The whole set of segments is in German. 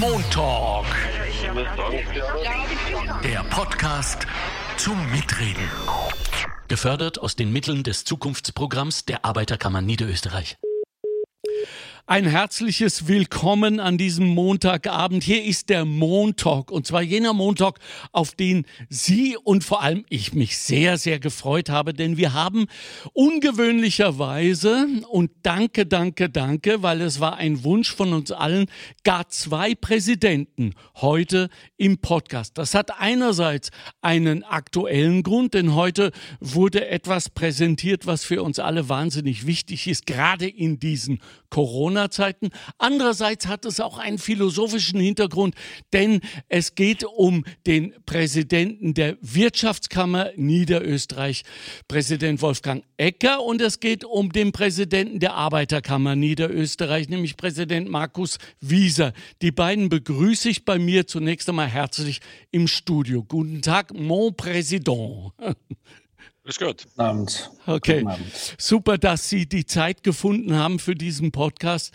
Montalk. Der Podcast zum Mitreden. Gefördert aus den Mitteln des Zukunftsprogramms der Arbeiterkammer Niederösterreich. Ein herzliches Willkommen an diesem Montagabend. Hier ist der Montalk und zwar jener Montalk, auf den Sie und vor allem ich mich sehr, sehr gefreut habe, denn wir haben ungewöhnlicherweise und danke, danke, danke, weil es war ein Wunsch von uns allen, gar zwei Präsidenten heute im Podcast. Das hat einerseits einen aktuellen Grund, denn heute wurde etwas präsentiert, was für uns alle wahnsinnig wichtig ist, gerade in diesen Corona-Zeiten. Andererseits hat es auch einen philosophischen Hintergrund, denn es geht um den Präsidenten der Wirtschaftskammer Niederösterreich, Präsident Wolfgang Ecker, und es geht um den Präsidenten der Arbeiterkammer Niederösterreich, nämlich Präsident Markus Wieser. Die beiden begrüße ich bei mir zunächst einmal herzlich im Studio. Guten Tag, mon Président. Ist gut. Guten Abend. Okay. Guten Abend. Super, dass Sie die Zeit gefunden haben für diesen Podcast.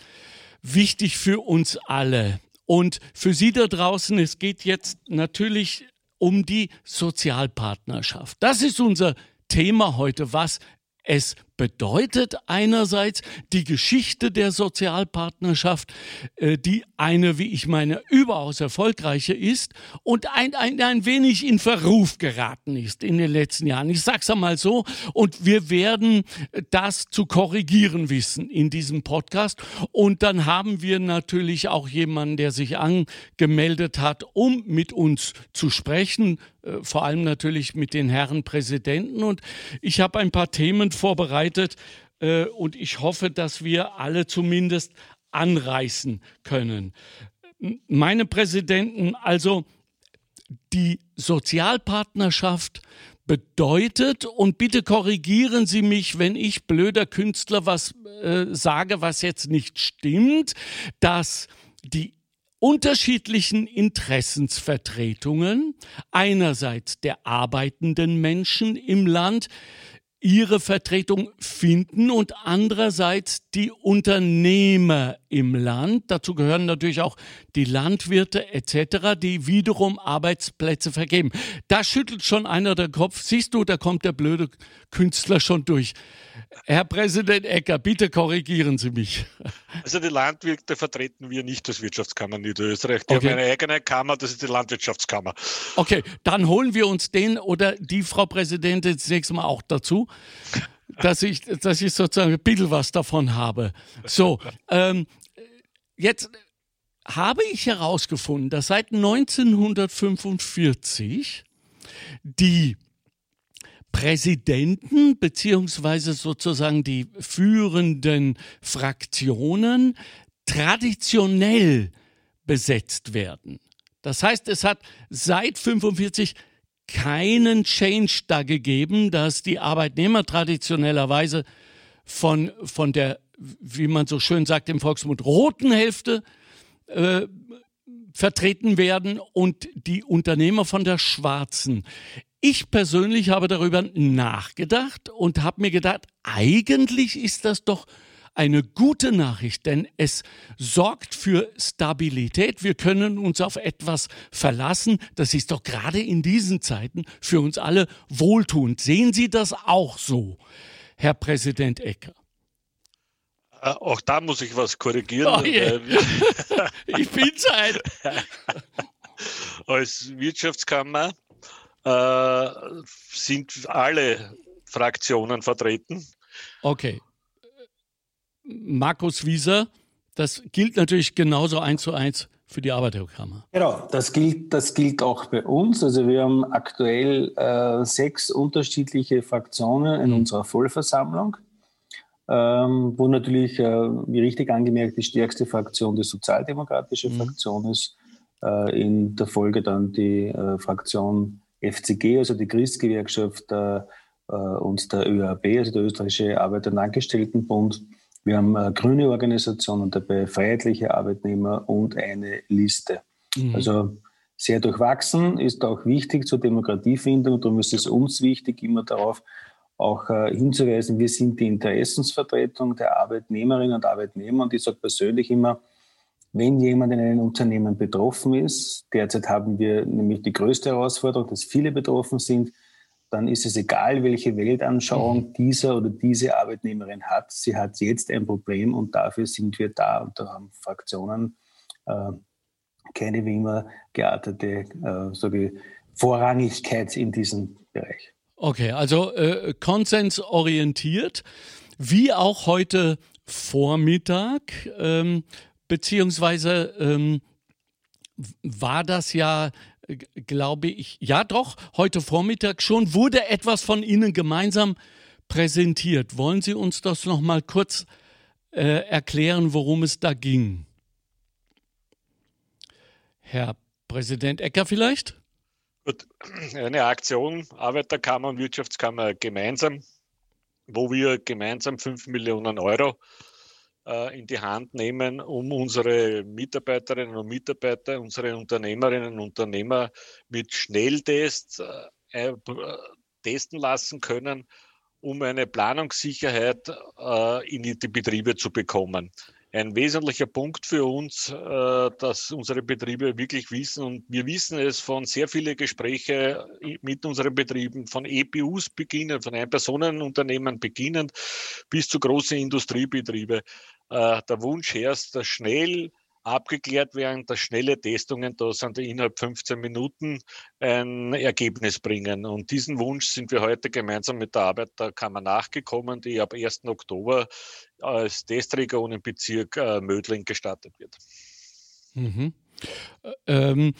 Wichtig für uns alle. Und für Sie da draußen, es geht jetzt natürlich um die Sozialpartnerschaft. Das ist unser Thema heute, was es bedeutet einerseits die Geschichte der Sozialpartnerschaft, äh, die eine, wie ich meine, überaus erfolgreiche ist und ein, ein, ein wenig in Verruf geraten ist in den letzten Jahren. Ich sage es einmal so und wir werden das zu korrigieren wissen in diesem Podcast. Und dann haben wir natürlich auch jemanden, der sich angemeldet hat, um mit uns zu sprechen, äh, vor allem natürlich mit den Herren Präsidenten. Und ich habe ein paar Themen vorbereitet äh, und ich hoffe, dass wir alle zumindest anreißen können. Meine Präsidenten, also die Sozialpartnerschaft bedeutet, und bitte korrigieren Sie mich, wenn ich blöder Künstler was äh, sage, was jetzt nicht stimmt, dass die unterschiedlichen Interessensvertretungen einerseits der arbeitenden Menschen im Land ihre Vertretung finden und andererseits die Unternehmer im Land. Dazu gehören natürlich auch die Landwirte etc., die wiederum Arbeitsplätze vergeben. Da schüttelt schon einer den Kopf. Siehst du, da kommt der blöde Künstler schon durch. Herr Präsident Ecker, bitte korrigieren Sie mich. Also die Landwirte vertreten wir nicht als Wirtschaftskammer Niederösterreich. Die Okay. haben eine eigene Kammer, das ist die Landwirtschaftskammer. Okay, dann holen wir uns den oder die Frau Präsidentin das nächste Mal auch dazu, dass ich, dass ich sozusagen ein bisschen was davon habe. So, ähm, jetzt habe ich herausgefunden, dass seit 1945 die Präsidenten beziehungsweise sozusagen die führenden Fraktionen traditionell besetzt werden. Das heißt, es hat seit 45 keinen Change da gegeben, dass die Arbeitnehmer traditionellerweise von, von der, wie man so schön sagt im Volksmund, roten Hälfte äh, vertreten werden und die Unternehmer von der schwarzen. Ich persönlich habe darüber nachgedacht und habe mir gedacht, eigentlich ist das doch eine gute Nachricht, denn es sorgt für Stabilität. Wir können uns auf etwas verlassen. Das ist doch gerade in diesen Zeiten für uns alle wohltuend. Sehen Sie das auch so, Herr Präsident Ecker? Äh, auch da muss ich was korrigieren. Oh weil wir Ich bin's ein. als Wirtschaftskammer äh, sind alle Fraktionen vertreten. Okay. Markus Wieser, das gilt natürlich genauso eins zu eins für die Arbeiterkammer. Genau, das gilt, das gilt auch bei uns. Also wir haben aktuell äh, sechs unterschiedliche Fraktionen in unserer Vollversammlung, ähm, wo natürlich, äh, wie richtig angemerkt, die stärkste Fraktion die sozialdemokratische Fraktion ist, äh, in der Folge dann die äh, Fraktion FCG, also die Christgewerkschaft äh, äh, und der ÖAB, also der Österreichische Arbeiter- und Angestelltenbund. Wir haben äh, grüne Organisationen dabei, freiheitliche Arbeitnehmer und eine Liste. Also sehr durchwachsen, ist auch wichtig zur Demokratiefindung. Darum ist es uns wichtig, immer darauf auch äh, hinzuweisen, wir sind die Interessensvertretung der Arbeitnehmerinnen und Arbeitnehmer. Und ich sage persönlich immer, wenn jemand in einem Unternehmen betroffen ist, derzeit haben wir nämlich die größte Herausforderung, dass viele betroffen sind, dann ist es egal, welche Weltanschauung mhm. dieser oder diese Arbeitnehmerin hat. Sie hat jetzt ein Problem und dafür sind wir da. Und da haben Fraktionen äh, keine wie immer geartete äh, so Vorrangigkeit in diesem Bereich. Okay, also äh, konsensorientiert, wie auch heute Vormittag, ähm, beziehungsweise ähm, war das ja glaube ich, ja doch, heute Vormittag schon, wurde etwas von Ihnen gemeinsam präsentiert. Wollen Sie uns das noch mal kurz äh, erklären, worum es da ging? Herr Präsident Ecker vielleicht? Gut, eine Aktion Arbeiterkammer und Wirtschaftskammer gemeinsam, wo wir gemeinsam 5 Millionen Euro in die Hand nehmen, um unsere Mitarbeiterinnen und Mitarbeiter, unsere Unternehmerinnen und Unternehmer mit Schnelltests äh, äh, testen lassen können, um eine Planungssicherheit in die Betriebe zu bekommen ein wesentlicher Punkt für uns, äh, dass unsere Betriebe wirklich wissen und wir wissen es von sehr vielen Gesprächen mit unseren Betrieben, von EPUs beginnen, von Ein-Personen-Unternehmen beginnend bis zu großen Industriebetriebe. Äh, der Wunsch herrscht, dass schnell abgeklärt werden, dass schnelle Testungen da sind, die innerhalb 15 Minuten ein Ergebnis bringen. Und diesen Wunsch sind wir heute gemeinsam mit der Arbeiterkammer nachgekommen, die ab 1. Oktober als Testregion im Bezirk äh, Mödling gestartet wird. Mhm. Ähm,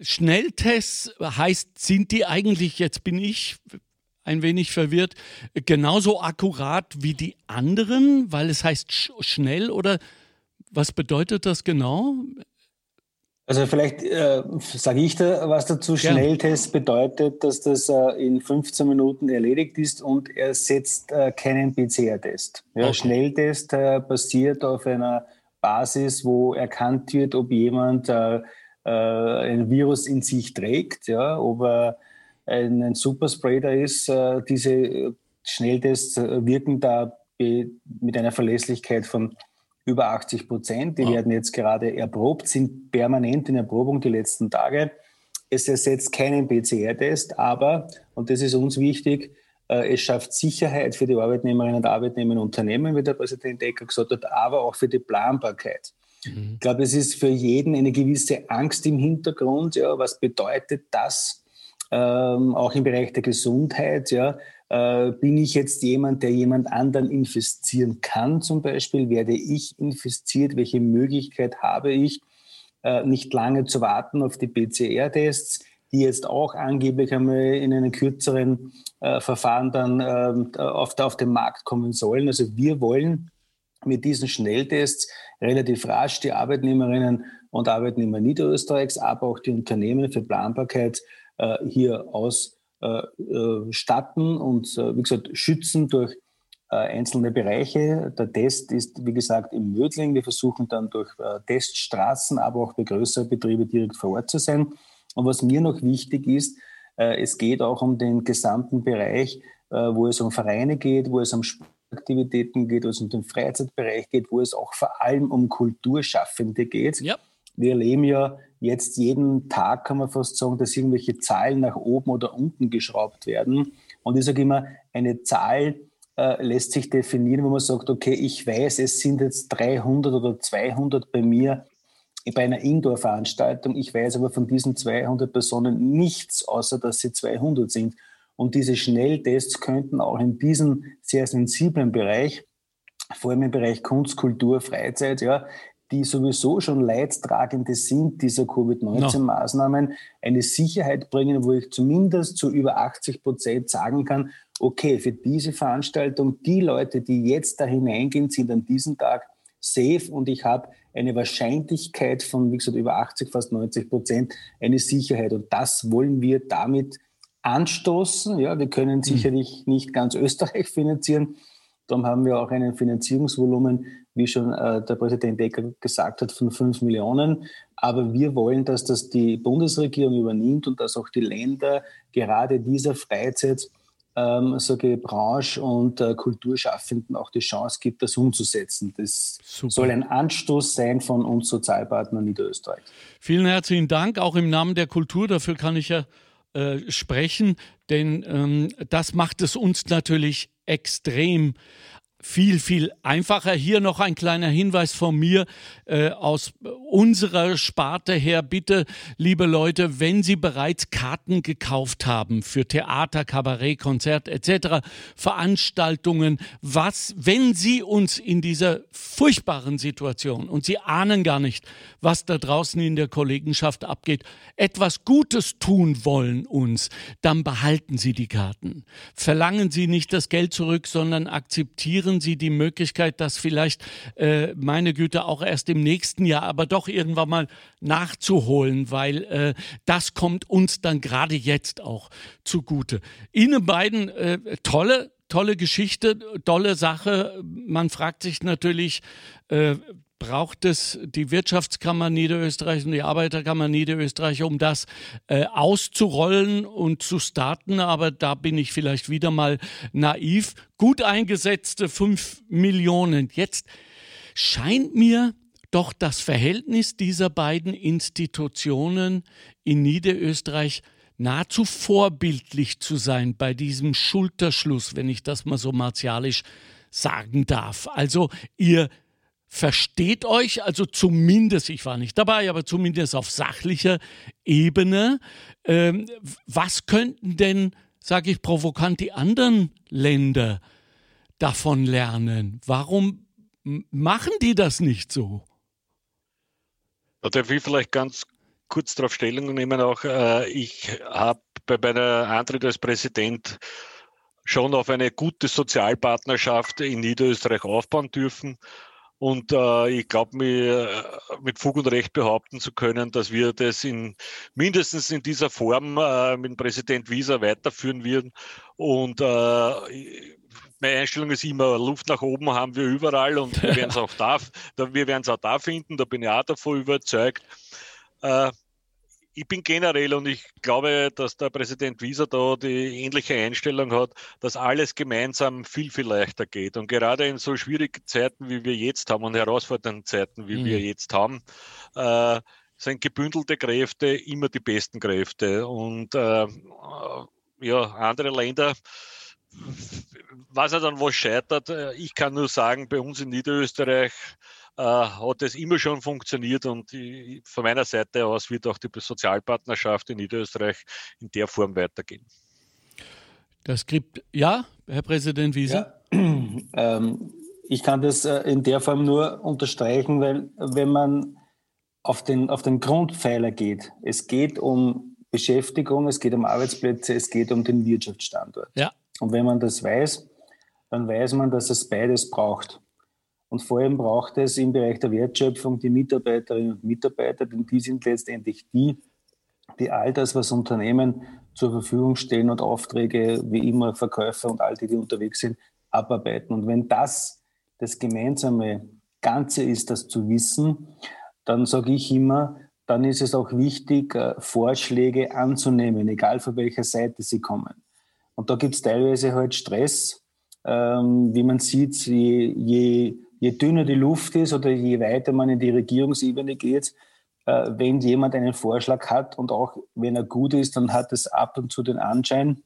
Schnelltests heißt, sind die eigentlich, jetzt bin ich ein wenig verwirrt, genauso akkurat wie die anderen, weil es heißt sch schnell oder was bedeutet das genau? Also vielleicht äh, sage ich da was dazu. Schnelltest bedeutet, dass das äh, in 15 Minuten erledigt ist und er setzt äh, keinen PCR-Test. Ja, okay. Schnelltest äh, basiert auf einer Basis, wo erkannt wird, ob jemand äh, äh, ein Virus in sich trägt, ja, ob er ein, ein Superspreader ist. diese Schnelltests wirken da mit einer Verlässlichkeit von über 80 Prozent. Die wow. werden jetzt gerade erprobt, sind permanent in Erprobung die letzten Tage. Es ersetzt keinen PCR-Test, aber, und das ist uns wichtig, äh, es schafft Sicherheit für die Arbeitnehmerinnen und Arbeitnehmer in Unternehmen, wie der Präsident Ecker gesagt hat, aber auch für die Planbarkeit. Mhm. Ich glaube, es ist für jeden eine gewisse Angst im Hintergrund. Ja, was bedeutet das ähm, auch im Bereich der Gesundheit? Ja, äh, bin ich jetzt jemand, der jemand anderen infizieren kann zum Beispiel? Werde ich infiziert? Welche Möglichkeit habe ich, äh, nicht lange zu warten auf die PCR-Tests, die jetzt auch angeblich einmal in einem kürzeren äh, Verfahren dann ähm, auf, auf den Markt kommen sollen? Also wir wollen mit diesen Schnelltests relativ rasch die Arbeitnehmerinnen und Arbeitnehmer Niederösterreichs, aber auch die Unternehmen für Planbarkeit äh, hier aus statten und, äh, wie gesagt, schützen durch einzelne Bereiche. Der Test ist, wie gesagt, im Mödling. Wir versuchen dann durch Teststraßen, aber auch bei größeren Betrieben direkt vor Ort zu sein. Und was mir noch wichtig ist, es geht auch um den gesamten Bereich, wo es um Vereine geht, wo es um Sportaktivitäten geht, wo es um den Freizeitbereich geht, wo es auch vor allem um Kulturschaffende geht. Ja. Wir erleben ja jetzt jeden Tag, kann man fast sagen, dass irgendwelche Zahlen nach oben oder unten geschraubt werden. Und ich sage immer, eine Zahl äh, lässt sich definieren, wo man sagt, okay, ich weiß, es sind jetzt 300 oder 200 bei mir bei einer Indoor-Veranstaltung. Ich weiß aber von diesen 200 Personen nichts, außer dass sie 200 sind. Und diese Schnelltests könnten auch in diesem sehr sensiblen Bereich, vor allem im Bereich Kunst, Kultur, Freizeit, ja, die sowieso schon Leidtragende sind dieser Covid-19-Maßnahmen, eine Sicherheit bringen, wo ich zumindest zu über 80 Prozent sagen kann, okay, für diese Veranstaltung, die Leute, die jetzt da hineingehen, sind an diesem Tag safe und ich habe eine Wahrscheinlichkeit von, wie gesagt, über 80, fast 90 Prozent, eine Sicherheit. Und das wollen wir damit anstoßen. Ja, wir können hm. sicherlich nicht ganz Österreich finanzieren. Darum haben wir auch einen Finanzierungsvolumen wie schon äh, der Präsident Ecker gesagt hat, von 5 Millionen. Aber wir wollen, dass das die Bundesregierung übernimmt und dass auch die Länder gerade dieser Freizeit ähm, sage Branche und äh, Kulturschaffenden auch die Chance gibt, das umzusetzen. Das Super. soll ein Anstoß sein von uns Sozialpartnern Niederösterreich. Vielen herzlichen Dank, auch im Namen der Kultur. Dafür kann ich ja äh, sprechen, denn ähm, das macht es uns natürlich extrem viel, viel einfacher. Hier noch ein kleiner Hinweis von mir äh, aus unserer Sparte her. Bitte, liebe Leute, wenn Sie bereits Karten gekauft haben für Theater, Kabarett, Konzert etc., Veranstaltungen, was, wenn Sie uns in dieser furchtbaren Situation und Sie ahnen gar nicht, was da draußen in der Kollegenschaft abgeht, etwas Gutes tun wollen uns, dann behalten Sie die Karten. Verlangen Sie nicht das Geld zurück, sondern akzeptieren akzeptieren Sie die Möglichkeit, das vielleicht, äh, meine Güte, auch erst im nächsten Jahr, aber doch irgendwann mal nachzuholen, weil äh, das kommt uns dann gerade jetzt auch zugute. Ihnen beiden äh, tolle, tolle Geschichte, tolle Sache. Man fragt sich natürlich, äh, braucht es die Wirtschaftskammer Niederösterreich und die Arbeiterkammer Niederösterreich, um das äh, auszurollen und zu starten. Aber da bin ich vielleicht wieder mal naiv. Gut eingesetzte 5 Millionen. Jetzt scheint mir doch das Verhältnis dieser beiden Institutionen in Niederösterreich nahezu vorbildlich zu sein bei diesem Schulterschluss, wenn ich das mal so martialisch sagen darf. Also ihr versteht euch, also zumindest, ich war nicht dabei, aber zumindest auf sachlicher Ebene. Ähm, was könnten denn, sage ich provokant, die anderen Länder davon lernen? Warum machen die das nicht so? Da darf ich vielleicht ganz kurz darauf Stellung nehmen. Auch äh, ich habe bei meiner Antritt als Präsident schon auf eine gute Sozialpartnerschaft in Niederösterreich aufbauen dürfen. Und äh, ich glaube, mir äh, mit Fug und Recht behaupten zu können, dass wir das in mindestens in dieser Form äh, mit Präsident Wieser weiterführen werden. Und äh, meine Einstellung ist immer, Luft nach oben haben wir überall und wir werden es auch da, wir werden es auch da finden, da bin ich auch davon überzeugt. Äh, ich bin generell und ich glaube, dass der Präsident Wieser da die ähnliche Einstellung hat, dass alles gemeinsam viel, viel leichter geht. Und gerade in so schwierigen Zeiten, wie wir jetzt haben und herausfordernden Zeiten, wie mhm. wir jetzt haben, äh, sind gebündelte Kräfte immer die besten Kräfte. Und äh, ja, andere Länder, was er dann was scheitert, ich kann nur sagen, bei uns in Niederösterreich äh, hat es immer schon funktioniert und von meiner Seite aus wird auch die Sozialpartnerschaft in Niederösterreich in der Form weitergehen. Das gibt, ja, Herr Präsident Wiese? Ja, ähm, ich kann das äh, in der Form nur unterstreichen, weil wenn man auf den, auf den Grundpfeiler geht, es geht um Beschäftigung, es geht um Arbeitsplätze, es geht um den Wirtschaftsstandort. Ja. Und wenn man das weiß, dann weiß man, dass es beides braucht. Und vor allem braucht es im Bereich der Wertschöpfung die Mitarbeiterinnen und Mitarbeiter, denn die sind letztendlich die, die all das, was Unternehmen zur Verfügung stellen und Aufträge, wie immer Verkäufer und all die, die unterwegs sind, abarbeiten. Und wenn das das gemeinsame Ganze ist, das zu wissen, dann sage ich immer, dann ist es auch wichtig, äh, Vorschläge anzunehmen, egal von welcher Seite sie kommen. Und da gibt es teilweise halt Stress, ähm, wie man sieht, je, je je dünner die Luft ist oder je weiter man in die Regierungsebene geht, äh, wenn jemand einen Vorschlag hat und auch wenn er gut ist, dann hat es ab und zu den Anschein,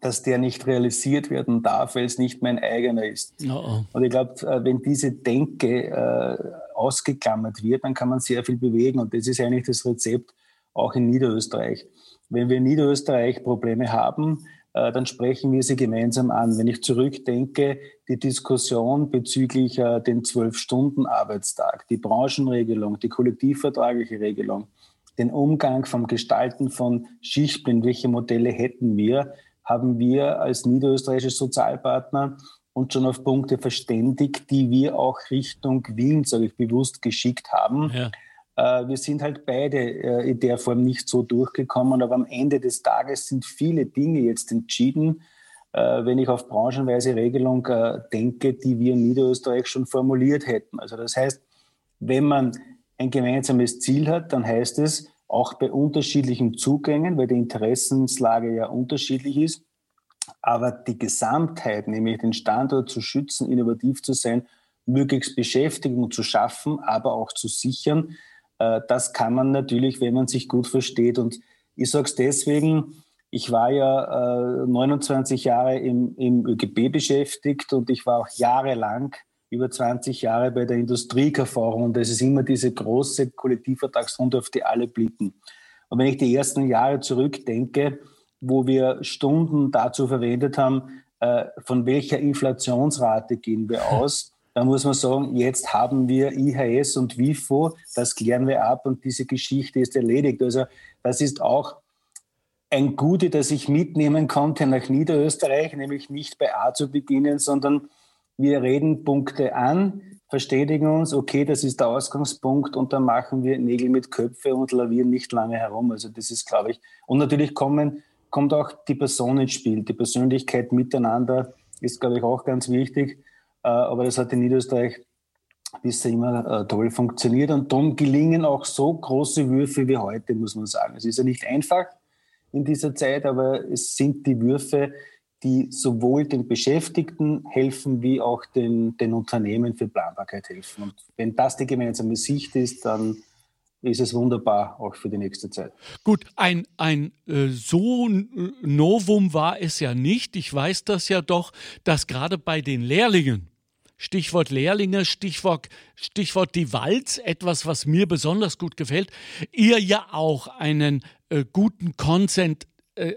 dass der nicht realisiert werden darf, weil es nicht mein eigener ist. Oh oh. Und ich glaube, äh, wenn diese Denke äh, ausgeklammert wird, dann kann man sehr viel bewegen. Und das ist eigentlich das Rezept auch in Niederösterreich. Wenn wir in Niederösterreich Probleme haben, dann sprechen wir sie gemeinsam an. Wenn ich zurückdenke, die Diskussion bezüglich äh, den Zwölf-Stunden-Arbeitstag, die Branchenregelung, die kollektivvertragliche Regelung, den Umgang vom Gestalten von Schichtplänen, welche Modelle hätten wir, haben wir als niederösterreichische Sozialpartner uns schon auf Punkte verständigt, die wir auch Richtung Wien, sage ich bewusst, geschickt haben. Ja äh, wir sind halt beide äh, in der Form nicht so durchgekommen, aber am Ende des Tages sind viele Dinge jetzt entschieden, äh, wenn ich auf branchenweise Regelung denke, die wir in Niederösterreich schon formuliert hätten. Also das heißt, wenn man ein gemeinsames Ziel hat, dann heißt es, auch bei unterschiedlichen Zugängen, weil die Interessenslage ja unterschiedlich ist, Aber die Gesamtheit, nämlich den Standort zu schützen, innovativ zu sein, möglichst Beschäftigung zu schaffen, aber auch zu sichern, äh, das kann man natürlich, wenn man sich gut versteht. Und ich sage es deswegen, ich war ja 29 äh, Jahre im, im ÖGB beschäftigt und ich war auch jahrelang, über 20 Jahre bei der Industrie und das ist immer diese große Kollektivvertragsrunde, auf die alle blicken. Und wenn ich die ersten Jahre zurückdenke, wo wir Stunden dazu verwendet haben, äh, von welcher Inflationsrate gehen wir aus, dann muss man sagen, jetzt haben wir IHS und WIFO, das klären wir ab und diese Geschichte ist erledigt. Also das ist auch ein Gute, das ich mitnehmen konnte nach Niederösterreich, nämlich nicht bei A zu beginnen, sondern wir reden Punkte an, verständigen uns, okay, das ist der Ausgangspunkt und dann machen wir Nägel mit Köpfe und lavieren nicht lange herum. Also das ist, glaube ich, und natürlich kommen, kommt auch die Person ins Spiel, die Persönlichkeit miteinander ist, glaube ich, auch ganz wichtig. Äh, aber das hat in Niederösterreich bisher immer äh, toll funktioniert und darum gelingen auch so große Würfe wie heute, muss man sagen. Es ist ja nicht einfach in dieser Zeit, aber es sind die Würfe, die sowohl den Beschäftigten helfen, wie auch den, den Unternehmen für Planbarkeit helfen. Und wenn das die gemeinsame Sicht ist, dann ist es wunderbar, auch für die nächste Zeit. Gut, ein, ein äh, so Novum war es ja nicht. Ich weiß das ja doch, dass gerade bei den Lehrlingen, Stichwort Lehrlinge, Stichwort, Stichwort die Walz, etwas, was mir besonders gut gefällt, ihr ja auch einen äh, guten Consent äh,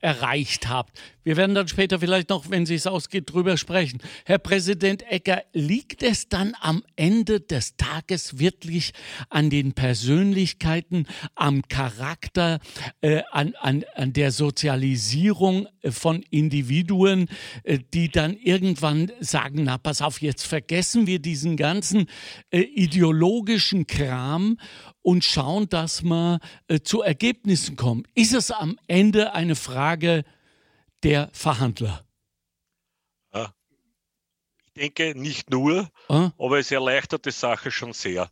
erreicht habt. Wir werden dann später vielleicht noch, wenn es ausgeht, drüber sprechen. Herr Präsident Ecker, liegt es dann am Ende des Tages wirklich an den Persönlichkeiten, am Charakter, äh, an, an, an der Sozialisierung äh, von Individuen, äh, die dann irgendwann sagen, na pass auf, jetzt vergessen wir diesen ganzen äh, ideologischen Kram und schauen, dass wir äh, zu Ergebnissen kommen. Ist es am Ende eine Frage der Verhandler? Ich denke nicht nur, ah? aber es erleichtert die Sache schon sehr.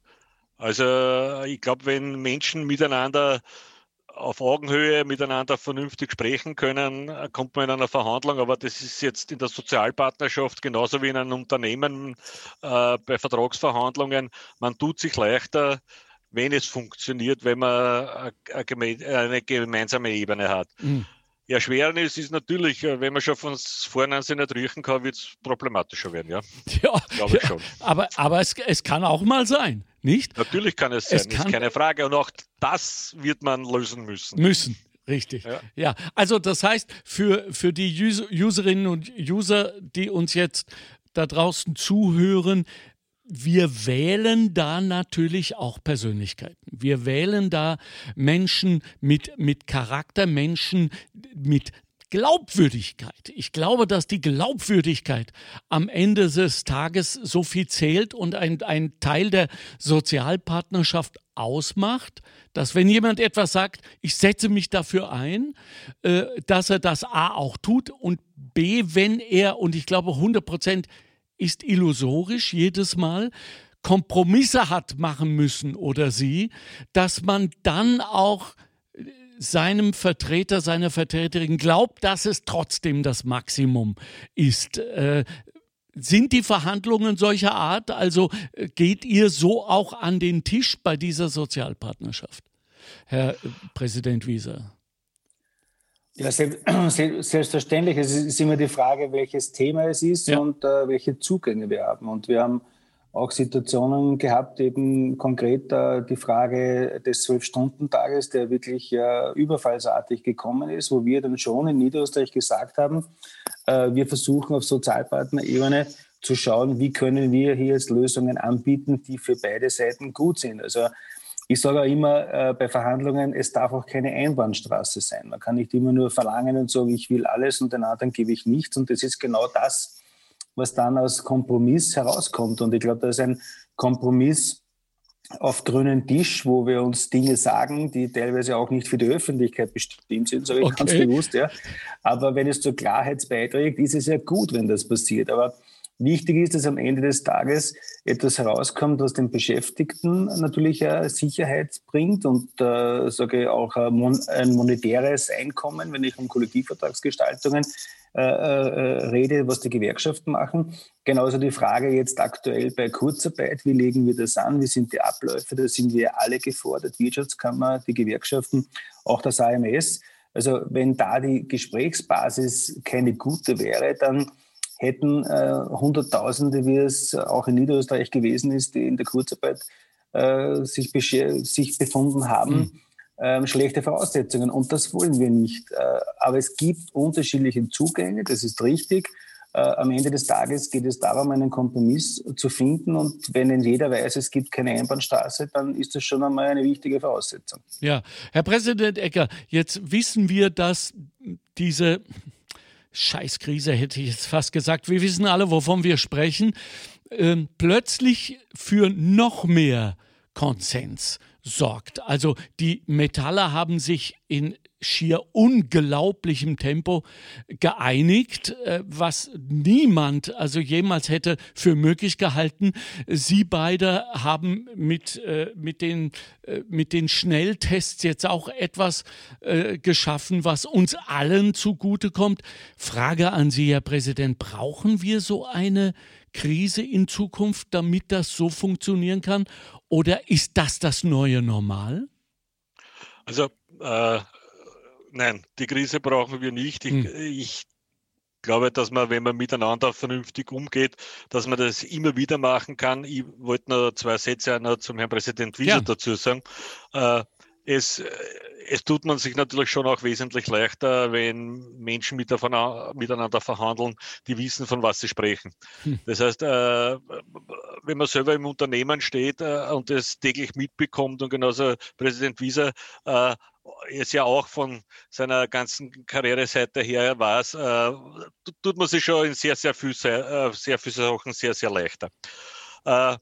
Also ich glaube, wenn Menschen miteinander auf Augenhöhe miteinander vernünftig sprechen können, kommt man in einer Verhandlung. Aber das ist jetzt in der Sozialpartnerschaft genauso wie in einem Unternehmen äh, bei Vertragsverhandlungen. Man tut sich leichter, wenn es funktioniert, wenn man eine gemeinsame Ebene hat. Mhm. Erschwernis ist natürlich, äh, wenn man schon von vornherein sich nicht riechen kann, wird es problematischer werden, ja. Ja, glaube ich ja, schon. Aber, aber es, es kann auch mal sein, nicht? Natürlich kann es sein, es kann, ist keine Frage. Und auch das wird man lösen müssen. Müssen. Richtig. Ja. ja. also das heißt, für, für die Userinnen und User, die uns jetzt da draußen zuhören, wir wählen da natürlich auch Persönlichkeiten. Wir wählen da Menschen mit, mit Charakter, Menschen mit Glaubwürdigkeit. Ich glaube, dass die Glaubwürdigkeit am Ende des Tages so viel zählt und ein, ein Teil der Sozialpartnerschaft ausmacht, dass wenn jemand etwas sagt, ich setze mich dafür ein, äh, dass er das A auch tut und B, wenn er, und ich glaube 100 Prozent, ist illusorisch jedes Mal, Kompromisse hat machen müssen oder sie, dass man dann auch äh, seinem Vertreter, seiner Vertreterin glaubt, dass es trotzdem das Maximum ist. Äh, sind die Verhandlungen solcher Art? Also äh, geht ihr so auch an den Tisch bei dieser Sozialpartnerschaft, Herr Präsident Wieser? Ja, selbstverständlich. Es ist immer die Frage, welches Thema es ist ja. und äh, welche Zugänge wir haben. Und wir haben auch Situationen gehabt, eben konkret äh, die Frage des Zwölf-Stunden-Tages, der wirklich äh, überfallsartig gekommen ist, wo wir dann schon in Niederösterreich gesagt haben, äh, wir versuchen auf Sozialpartnerebene zu schauen, wie können wir hier jetzt Lösungen anbieten, die für beide Seiten gut sind. Also ich sage auch immer äh, bei Verhandlungen, es darf auch keine Einbahnstraße sein. Man kann nicht immer nur verlangen und sagen, ich will alles und den anderen gebe ich nichts. Und das ist genau das, was dann aus Kompromiss herauskommt. Und ich glaube, da ist ein Kompromiss auf grünen Tisch, wo wir uns Dinge sagen, die teilweise auch nicht für die Öffentlichkeit bestimmt sind, sage ich okay. ganz bewusst. Ja. Aber wenn es zur Klarheit beiträgt, ist es ja gut, wenn das passiert. Aber Wichtig ist, dass am Ende des Tages etwas herauskommt, was den Beschäftigten natürlich Sicherheit bringt und äh, sage auch ein monetäres Einkommen, wenn ich um Kollektivvertragsgestaltungen äh, äh, rede, was die Gewerkschaften machen. Genauso die Frage jetzt aktuell bei Kurzarbeit, wie legen wir das an, wie sind die Abläufe, da sind wir alle gefordert, Wirtschaftskammer, die Gewerkschaften, auch das AMS. Also wenn da die Gesprächsbasis keine gute wäre, dann hätten äh, Hunderttausende, wie es auch in Niederösterreich gewesen ist, die in der Kurzarbeit äh, sich, sich befunden haben, mhm. ähm, schlechte Voraussetzungen. Und das wollen wir nicht. Äh, aber es gibt unterschiedliche Zugänge, das ist richtig. Äh, am Ende des Tages geht es darum, einen Kompromiss zu finden. Und wenn in jeder weiß, es gibt keine Einbahnstraße, dann ist das schon einmal eine wichtige Voraussetzung. Ja, Herr Präsident Ecker, jetzt wissen wir, dass diese Scheißkrise, hätte ich jetzt fast gesagt, wir wissen alle, wovon wir sprechen, ähm, plötzlich für noch mehr Konsens sorgt. Also die Metaller haben sich in schier unglaublichem Tempo geeinigt, äh, was niemand also jemals hätte für möglich gehalten. Sie beide haben mit, äh, mit, den, äh, mit den Schnelltests jetzt auch etwas geschaffen, was uns allen zugutekommt. Frage an Sie, Herr Präsident, brauchen wir so eine Krise in Zukunft, damit das so funktionieren kann? Oder ist das das neue Normal? Also äh, nein, die Krise brauchen wir nicht. Ich, hm. ich glaube, dass man, wenn man miteinander vernünftig umgeht, dass man das immer wieder machen kann. Ich wollte noch zwei Sätze noch zum Herrn Präsident Wieser ja. dazu sagen. Äh, es, es tut man sich natürlich schon auch wesentlich leichter, wenn Menschen miteinander verhandeln, die wissen, von was sie sprechen. Hm. Das heißt, äh, wenn man selber im Unternehmen steht äh, und das täglich mitbekommt und genauso Präsident Wieser äh, es ja auch von seiner ganzen Karriereseite her weiß, äh, tut man sich schon in sehr, sehr viel, äh, sehr viele Sachen sehr, sehr leichter. Äh,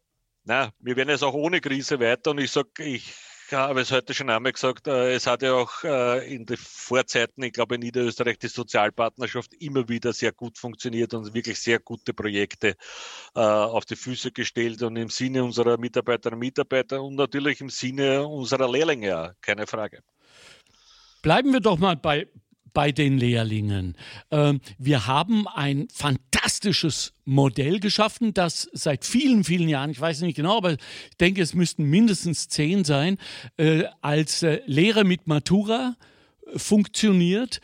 na, wir werden jetzt auch ohne Krise weiter und ich sage, ich habe es heute schon einmal gesagt, äh, es hat ja auch äh, in den Vorzeiten, ich glaube in Niederösterreich, die Sozialpartnerschaft immer wieder sehr gut funktioniert und wirklich sehr gute Projekte auf die Füße gestellt und im Sinne unserer Mitarbeiterinnen und Mitarbeiter und natürlich im Sinne unserer Lehrlinge, keine Frage. Bleiben wir doch mal bei, bei den Lehrlingen. Ähm, wir haben ein fantastisches Modell geschaffen, das seit vielen, vielen Jahren, ich weiß nicht genau, aber ich denke, es müssten mindestens zehn sein, äh, als äh, Lehre mit Matura äh, funktioniert.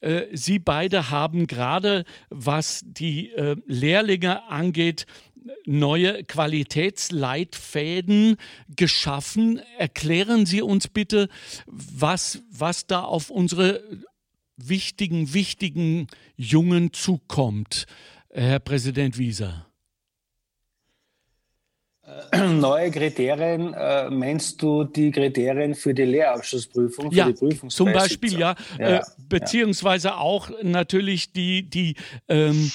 Äh, Sie beide haben gerade, was die äh, Lehrlinge angeht, neue Qualitätsleitfäden geschaffen. Erklären Sie uns bitte, was, was da auf unsere wichtigen, wichtigen Jungen zukommt, Herr Präsident Wieser. Neue Kriterien, äh, meinst du die Kriterien für die Lehrabschlussprüfung, für ja, die? Zum Beispiel, ja. ja, äh, beziehungsweise ja. auch natürlich die, die, ähm,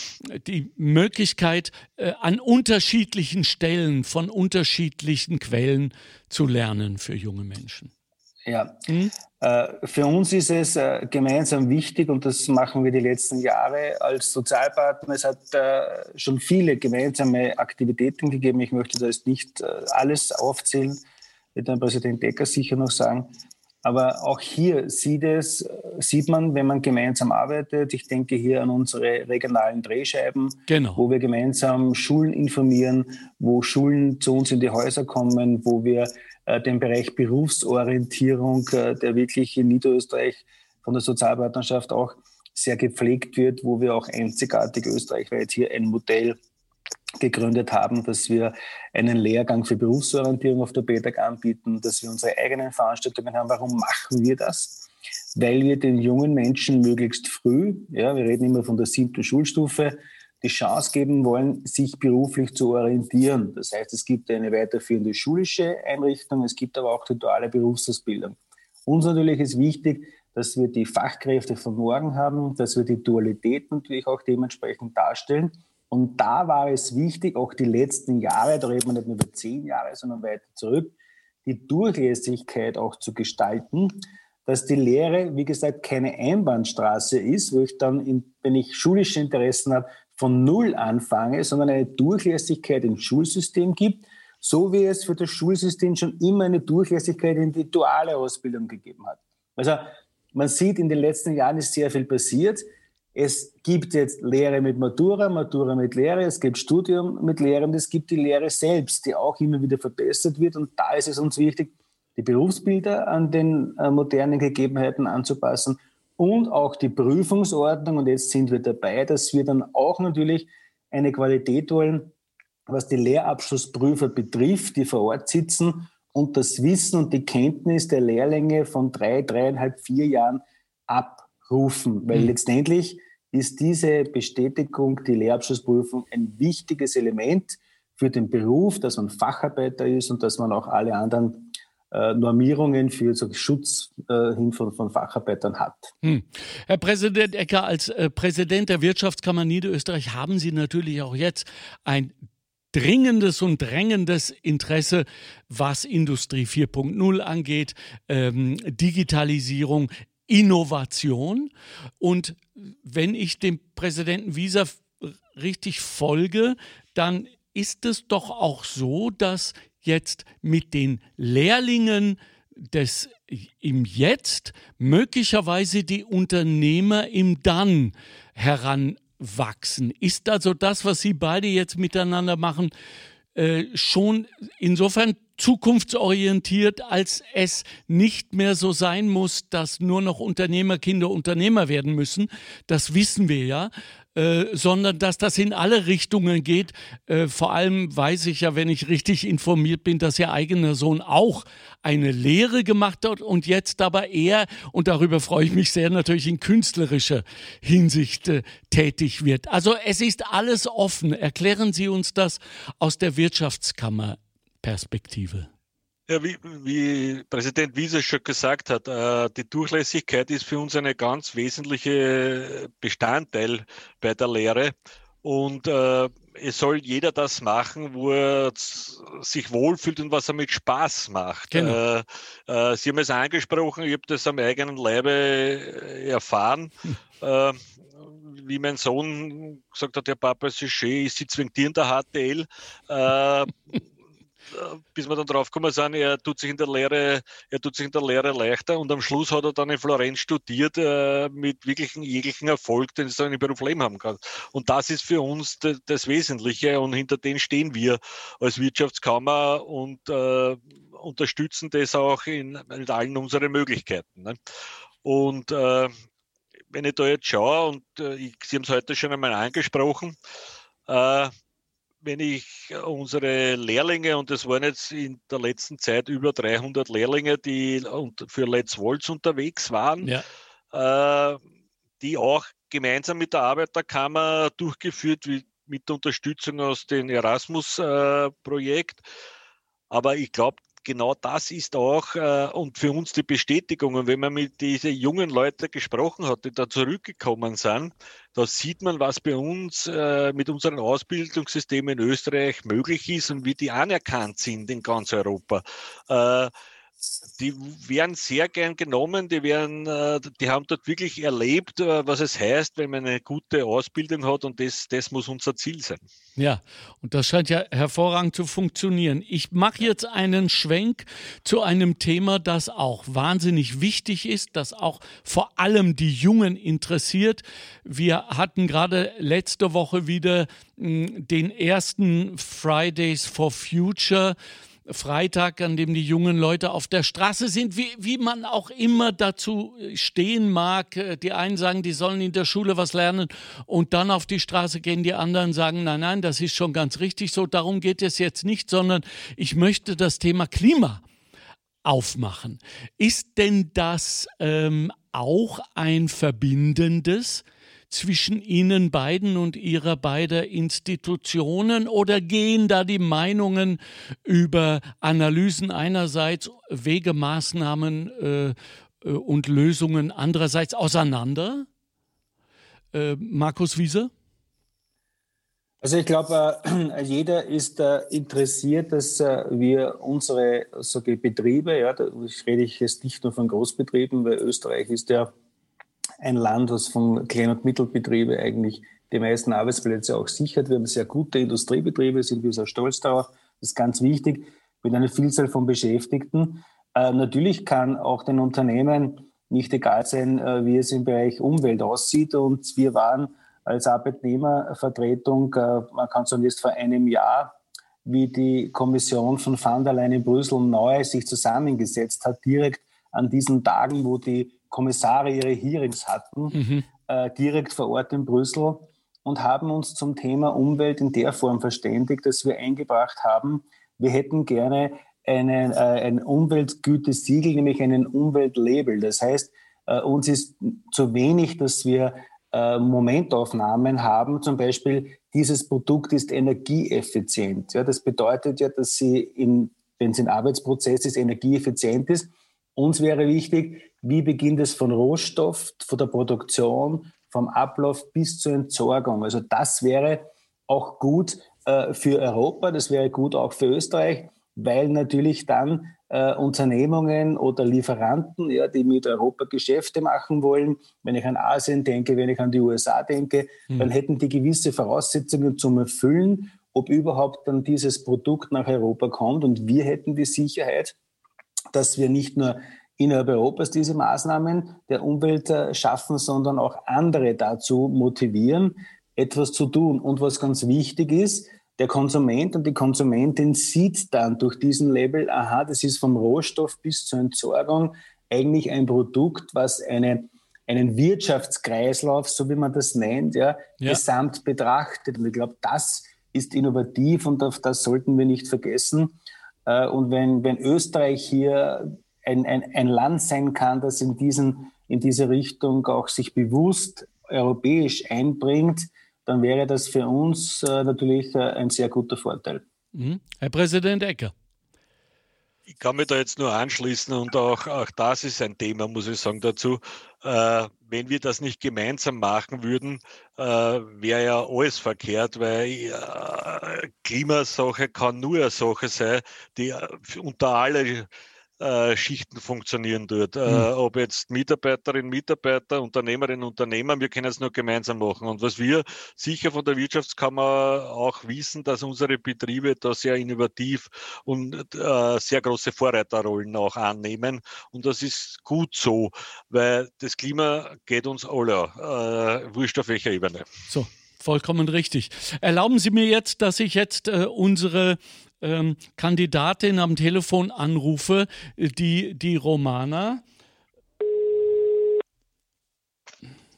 die Möglichkeit, äh, an unterschiedlichen Stellen von unterschiedlichen Quellen zu lernen für junge Menschen. Ja, mhm. Äh, für uns ist es äh, gemeinsam wichtig und das machen wir die letzten Jahre als Sozialpartner. Es hat äh, schon viele gemeinsame Aktivitäten gegeben. Ich möchte da jetzt nicht alles aufzählen, wird dann Präsident Decker sicher noch sagen. Aber auch hier sieht, es, sieht man, wenn man gemeinsam arbeitet, ich denke hier an unsere regionalen Drehscheiben, genau. wo wir gemeinsam Schulen informieren, wo Schulen zu uns in die Häuser kommen, wo wir äh, den Bereich Berufsorientierung, äh, der wirklich in Niederösterreich von der Sozialpartnerschaft auch sehr gepflegt wird, wo wir auch einzigartig österreichweit hier ein Modell gegründet haben, dass wir einen Lehrgang für Berufsorientierung auf der BETAG anbieten, dass wir unsere eigenen Veranstaltungen haben. Warum machen wir das? Weil wir den jungen Menschen möglichst früh, ja, wir reden immer von der siebten Schulstufe, die Chance geben wollen, sich beruflich zu orientieren. Das heißt, es gibt eine weiterführende schulische Einrichtung, es gibt aber auch die duale Berufsausbildung. Uns natürlich ist wichtig, dass wir die Fachkräfte von morgen haben, dass wir die Dualität natürlich auch dementsprechend darstellen. Und da war es wichtig, auch die letzten Jahre, da reden wir nicht nur über zehn Jahre, sondern weiter zurück, die Durchlässigkeit auch zu gestalten, dass die Lehre, wie gesagt, keine Einbahnstraße ist, wo ich dann, in, wenn ich schulische Interessen habe, von Null anfange, sondern eine Durchlässigkeit im Schulsystem gibt, so wie es für das Schulsystem schon immer eine Durchlässigkeit in die duale Ausbildung gegeben hat. Also man sieht, in den letzten Jahren ist sehr viel passiert. Es gibt jetzt Lehre mit Matura, Matura mit Lehre, es gibt Studium mit Lehre und es gibt die Lehre selbst, die auch immer wieder verbessert wird. Und da ist es uns wichtig, die Berufsbilder an den äh, modernen Gegebenheiten anzupassen und auch die Prüfungsordnung. Und jetzt sind wir dabei, dass wir dann auch natürlich eine Qualität wollen, was die Lehrabschlussprüfer betrifft, die vor Ort sitzen und das Wissen und die Kenntnis der Lehrlänge von drei, dreieinhalb, vier Jahren abrufen. Weil mhm. letztendlich ist diese Bestätigung, die Lehrabschlussprüfung, ein wichtiges Element für den Beruf, dass man Facharbeiter ist und dass man auch alle anderen äh, Normierungen für so Schutz äh, hin von, von, Facharbeitern hat. Hm. Herr Präsident Ecker, als äh, Präsident der Wirtschaftskammer Niederösterreich haben Sie natürlich auch jetzt ein dringendes und drängendes Interesse, was Industrie 4.0 angeht, ähm, Digitalisierung, Innovation. Und wenn ich dem Präsidenten Wieser richtig folge, dann ist es doch auch so, dass jetzt mit den Lehrlingen des im Jetzt möglicherweise die Unternehmer im Dann heranwachsen. Ist also das, was Sie beide jetzt miteinander machen, äh, schon insofern zukunftsorientiert, als es nicht mehr so sein muss, dass nur noch Unternehmerkinder Unternehmer werden müssen. Das wissen wir ja. Äh, sondern dass das in alle Richtungen geht. Äh, vor allem weiß ich ja, wenn ich richtig informiert bin, dass Ihr eigener Sohn auch eine Lehre gemacht hat und jetzt aber eher, und darüber freue ich mich sehr, natürlich in künstlerischer Hinsicht äh, tätig wird. Also es ist alles offen. Erklären Sie uns das aus der Wirtschaftskammerperspektive. Ja, wie, wie Präsident Wieser schon gesagt hat, äh, die Durchlässigkeit ist für uns eine ganz wesentliche Bestandteil bei der Lehre. Und äh, es soll jeder das machen, wo er sich wohlfühlt und was er mit Spaß macht. Genau. Äh, äh, Sie haben es angesprochen, ich habe das am eigenen Leibe äh, erfahren. Hm. Äh, wie mein Sohn gesagt hat, der Papa ist schön, ich sitze wegen dir in der HTL. Äh, bis wir dann drauf gekommen sind, er tut sich in der Lehre, er tut sich in der Lehre leichter und am Schluss hat er dann in Florenz studiert äh, mit wirklichen jeglichen Erfolg, den es dann im Berufsleben haben kann. Und das ist für uns das Wesentliche und hinter dem stehen wir als Wirtschaftskammer und äh, unterstützen das auch in, in allen unseren Möglichkeiten. Ne? Und äh, wenn ich da jetzt schaue, und äh, ich, Sie haben es heute schon einmal angesprochen, äh, wenn ich unsere Lehrlinge, und es waren jetzt in der letzten Zeit über 300 Lehrlinge, die für Let's Waltz unterwegs waren, ja. äh, die auch gemeinsam mit der Arbeiterkammer durchgeführt, wie, mit Unterstützung aus dem Erasmus-Projekt. Äh, Aber ich glaube, genau das ist auch äh, und für uns die Bestätigung. Und wenn man mit diesen jungen Leuten gesprochen hat, die da zurückgekommen sind, da sieht man, was bei uns äh, mit unseren Ausbildungssystemen in Österreich möglich ist und wie die anerkannt sind in ganz Europa. Äh, die werden sehr gern genommen, die werden, äh, die haben dort wirklich erlebt, äh, was es heißt, wenn man eine gute Ausbildung hat und das, das muss unser Ziel sein. Ja, und das scheint ja hervorragend zu funktionieren. Ich mache jetzt einen Schwenk zu einem Thema, das auch wahnsinnig wichtig ist, das auch vor allem die Jungen interessiert. Wir hatten gerade letzte Woche wieder hm, den ersten Fridays for Future. Freitag, an dem die jungen Leute auf der Straße sind, wie, wie man auch immer dazu stehen mag. Die einen sagen, die sollen in der Schule was lernen und dann auf die Straße gehen. Die anderen sagen, nein, nein, das ist schon ganz richtig so. Darum geht es jetzt nicht, sondern ich möchte das Thema Klima aufmachen. Ist denn das ähm, auch ein verbindendes zwischen Ihnen beiden und Ihrer beider Institutionen oder gehen da die Meinungen über Analysen einerseits, Wegemaßnahmen äh, äh, und Lösungen andererseits auseinander? Äh, Markus Wiese? Also ich glaube, äh, jeder ist äh, interessiert, dass äh, wir unsere so Betriebe, ja, da rede ich jetzt nicht nur von Großbetrieben, weil Österreich ist ja ein Land, was von Klein- und Mittelbetrieben eigentlich die meisten Arbeitsplätze auch sichert. Wir haben sehr gute Industriebetriebe, sind wir sehr stolz darauf. Das ist ganz wichtig, mit einer Vielzahl von Beschäftigten. Äh, natürlich kann auch den Unternehmen nicht egal sein, äh, wie es im Bereich Umwelt aussieht. Und wir waren als Arbeitnehmervertretung, äh, man kann sagen, jetzt vor einem Jahr, wie die Kommission von van der Leyen in Brüssel neu sich zusammengesetzt hat, direkt an diesen Tagen, wo die Kommissare ihre Hearings hatten, mhm. äh, direkt vor Ort in Brüssel und haben uns zum Thema Umwelt in der Form verständigt, dass wir eingebracht haben, wir hätten gerne einen, äh, ein Umweltgütesiegel, nämlich einen Umweltlabel. Das heißt, äh, uns ist zu wenig, dass wir äh, Momentaufnahmen haben. Zum Beispiel, dieses Produkt ist energieeffizient. Ja, das bedeutet ja, dass sie, wenn es ein Arbeitsprozess ist, energieeffizient ist. Uns wäre wichtig, wie beginnt es von Rohstoff, von der Produktion, vom Ablauf bis zur Entsorgung. Also das wäre auch gut äh, für Europa, das wäre gut auch für Österreich weil natürlich dann äh, Unternehmungen oder Lieferanten, ja, die mit Europa Geschäfte machen wollen, wenn ich an Asien denke, wenn ich an die USA denke, mhm. dann hätten die gewisse Voraussetzungen zum Erfüllen, ob überhaupt dann dieses Produkt nach Europa kommt. Und wir hätten die Sicherheit, dass wir nicht nur innerhalb Europas diese Maßnahmen der Umwelt äh, schaffen, sondern auch andere dazu motivieren, etwas zu tun. Und was ganz wichtig ist, der Konsument und die Konsumentin sieht dann durch diesen Label, aha, das ist vom Rohstoff bis zur Entsorgung eigentlich ein Produkt, was eine, einen Wirtschaftskreislauf, so wie man das nennt, ja, ja. gesamt betrachtet. Und ich glaube, das ist innovativ und auf das sollten wir nicht vergessen. Äh, und wenn, wenn Österreich hier ein, ein, ein Land sein kann, das in, diesen, in diese Richtung auch sich bewusst europäisch einbringt, dann wäre das für uns äh, natürlich äh, ein sehr guter Vorteil. Mhm. Herr Präsident Ecker. Ich kann mich da jetzt nur anschließen und auch, auch das ist ein Thema, muss ich sagen, dazu. Äh, wenn wir das nicht gemeinsam machen würden, äh, wäre ja alles verkehrt, weil äh, Klimasache kann nur eine Sache sein, die äh, unter alle äh, Schichten funktionieren dort. Mhm. Äh, ob jetzt Mitarbeiterinnen, Mitarbeiter, Unternehmerinnen, Unternehmer, wir können es nur gemeinsam machen. Und was wir sicher von der Wirtschaftskammer auch wissen, dass unsere Betriebe da sehr innovativ und äh, sehr große Vorreiterrollen auch annehmen. Und das ist gut so, weil das Klima geht uns alle, äh, wurscht auf welcher Ebene. So, vollkommen richtig. Erlauben Sie mir jetzt, dass ich jetzt äh, unsere ähm, Kandidatin am Telefon anrufe, die, die Romana.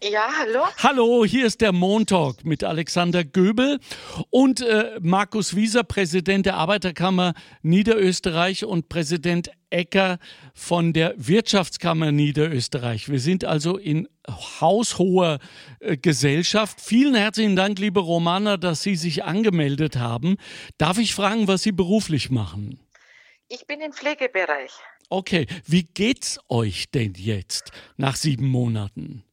Ja, hallo. Hallo, hier ist der Montalk mit Alexander Göbel und äh, Markus Wieser, Präsident der Arbeiterkammer Niederösterreich und Präsident Ecker von der Wirtschaftskammer Niederösterreich. Wir sind also in haushoher äh, Gesellschaft. Vielen herzlichen Dank, liebe Romana, dass Sie sich angemeldet haben. Darf ich fragen, was Sie beruflich machen? Ich bin im Pflegebereich. Okay, wie geht's euch denn jetzt nach sieben Monaten?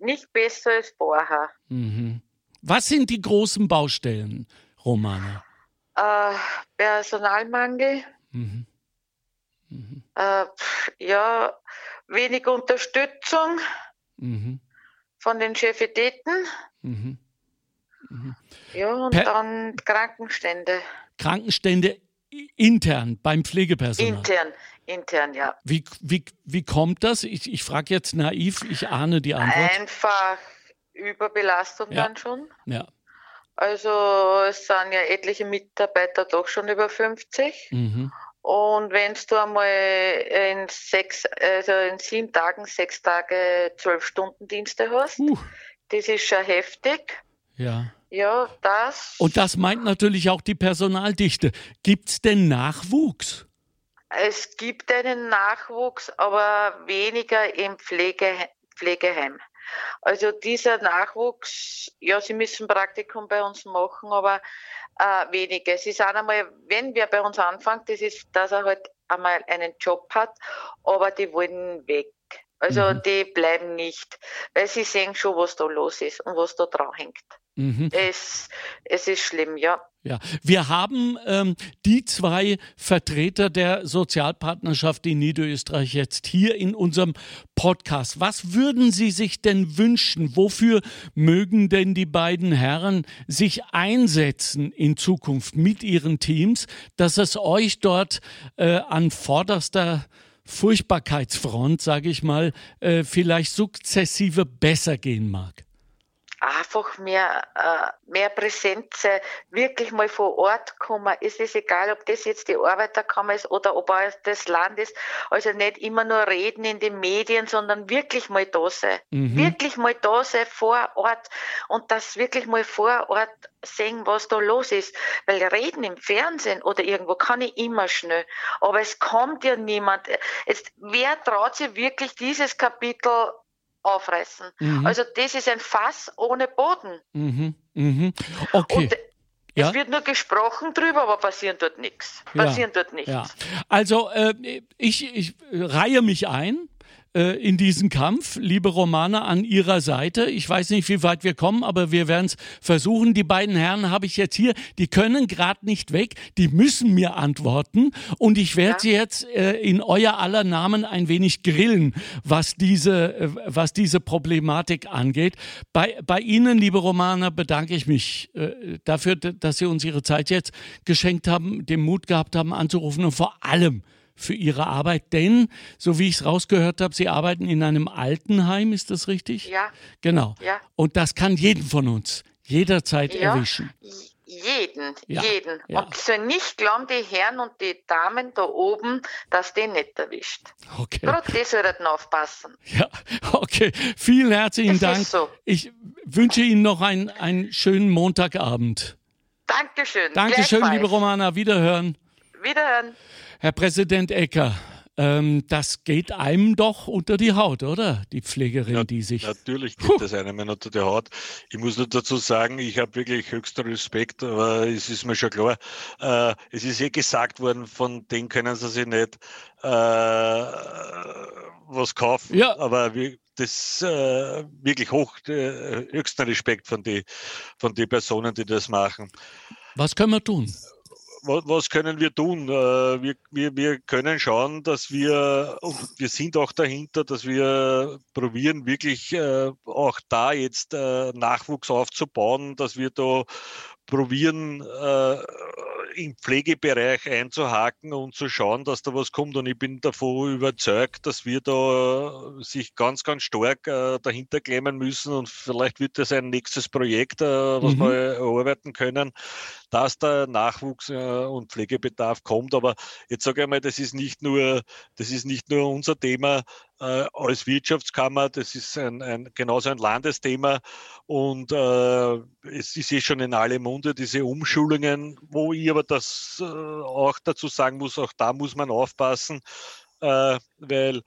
Nicht besser als vorher. Mhm. Was sind die großen Baustellen, Romana? Äh, Personalmangel. Mhm. Mhm. Äh, ja, wenig Unterstützung mhm. von den Chefitäten. Mhm. Mhm. Ja, und per dann Krankenstände. Krankenstände intern beim Pflegepersonal. Intern, intern, ja. Wie, wie, wie kommt das? Ich, ich frage jetzt naiv, ich ahne die Antwort. Einfach Überbelastung ja. dann schon. Ja. Also es sind ja etliche Mitarbeiter doch schon über 50. Mhm. Und wenn du einmal in sechs, also in sieben Tagen, sechs Tage, zwölf Stunden Dienste hast, uh. das ist schon heftig. Ja. Ja, das. Und das meint natürlich auch die Personaldichte. Gibt es denn Nachwuchs? Es gibt einen Nachwuchs, aber weniger im Pflege, Pflegeheim. Also dieser Nachwuchs, ja, sie müssen Praktikum bei uns machen, aber äh, wenige. Sie sind einmal, wenn wer bei uns anfängt, das ist, dass er halt einmal einen Job hat, aber die wollen weg. Also mhm. die bleiben nicht, weil sie sehen schon, was da los ist und was da dran hängt. Mhm. Es, es ist schlimm, ja. Ja, wir haben ähm, die zwei Vertreter der Sozialpartnerschaft in Niederösterreich jetzt hier in unserem Podcast. Was würden Sie sich denn wünschen? Wofür mögen denn die beiden Herren sich einsetzen in Zukunft mit ihren Teams, dass es euch dort äh, an vorderster Furchtbarkeitsfront, sage ich mal, äh, vielleicht sukzessive besser gehen mag? Einfach mehr, äh, mehr Präsenz, wirklich mal vor Ort kommen. Es ist egal, ob das jetzt die Arbeiterkammer ist oder ob es das Land ist. Also nicht immer nur reden in den Medien, sondern wirklich mal da sein. Mhm. Wirklich mal da sein vor Ort und das wirklich mal vor Ort sehen, was da los ist. Weil reden im Fernsehen oder irgendwo kann ich immer schnell. Aber es kommt ja niemand. Es, wer traut sich wirklich dieses Kapitel aufreißen. Mhm. Also das ist ein Fass ohne Boden. Mhm. Mhm. Okay. Und ja. Es wird nur gesprochen drüber, aber passiert dort nichts. Passiert ja. dort nichts. Ja. Also äh, ich, ich reihe mich ein äh, in diesen Kampf. Liebe Romana, an Ihrer Seite. Ich weiß nicht, wie weit wir kommen, aber wir werden es versuchen. Die beiden Herren habe ich jetzt hier, die können gerade nicht weg, die müssen mir antworten und ich werde ja. sie jetzt äh, in euer aller Namen ein wenig grillen, was diese, äh, was diese Problematik angeht. Bei, bei Ihnen, liebe Romana, bedanke ich mich äh, dafür, dass Sie uns Ihre Zeit jetzt geschenkt haben, den Mut gehabt haben anzurufen und vor allem für Ihre Arbeit, denn, so wie ich es rausgehört habe, Sie arbeiten in einem Altenheim, ist das richtig? Ja. Genau. Ja. Und das kann jeden von uns jederzeit ja. erwischen. Jeden, ja. jeden. Ja. Und so nicht glauben die Herren und die Damen da oben, dass die nicht erwischt. Okay. Gerade die sollten aufpassen. Ja, okay. Vielen herzlichen das Dank. So. Ich wünsche Ihnen noch einen, einen schönen Montagabend. Dankeschön. Dankeschön, liebe Romana. Wiederhören. Wiederhören. Herr Präsident Ecker, ähm, das geht einem doch unter die Haut, oder? Die Pflegerin, ja, die sich. Natürlich geht Puh. das einem unter die Haut. Ich muss nur dazu sagen, ich habe wirklich höchsten Respekt, aber es ist mir schon klar, äh, es ist eh gesagt worden, von denen können sie sich nicht äh, was kaufen. Ja. Aber wir, das äh, wirklich hoch, äh, höchsten Respekt von den von die Personen, die das machen. Was können wir tun? Was, was können wir tun? Äh, wir, wir, wir können schauen, dass wir, wir sind auch dahinter, dass wir probieren, wirklich äh, auch da jetzt äh, Nachwuchs aufzubauen, dass wir da probieren, im Pflegebereich einzuhaken und zu schauen, dass da was kommt. Und ich bin davon überzeugt, dass wir da sich ganz, ganz stark äh, dahinter klemmen müssen. Und vielleicht wird das ein nächstes Projekt, äh, was mhm. wir erarbeiten können, dass der Nachwuchs äh, und Pflegebedarf kommt. Aber jetzt sage ich mal, das ist nicht nur, das ist nicht nur unser Thema äh, als Wirtschaftskammer, das ist ein, ein, genauso ein Landesthema. Und äh, es ist eh schon in alle Munde, diese Umschulungen, wo ich aber das äh, auch dazu sagen muss, auch da muss man aufpassen, äh, weil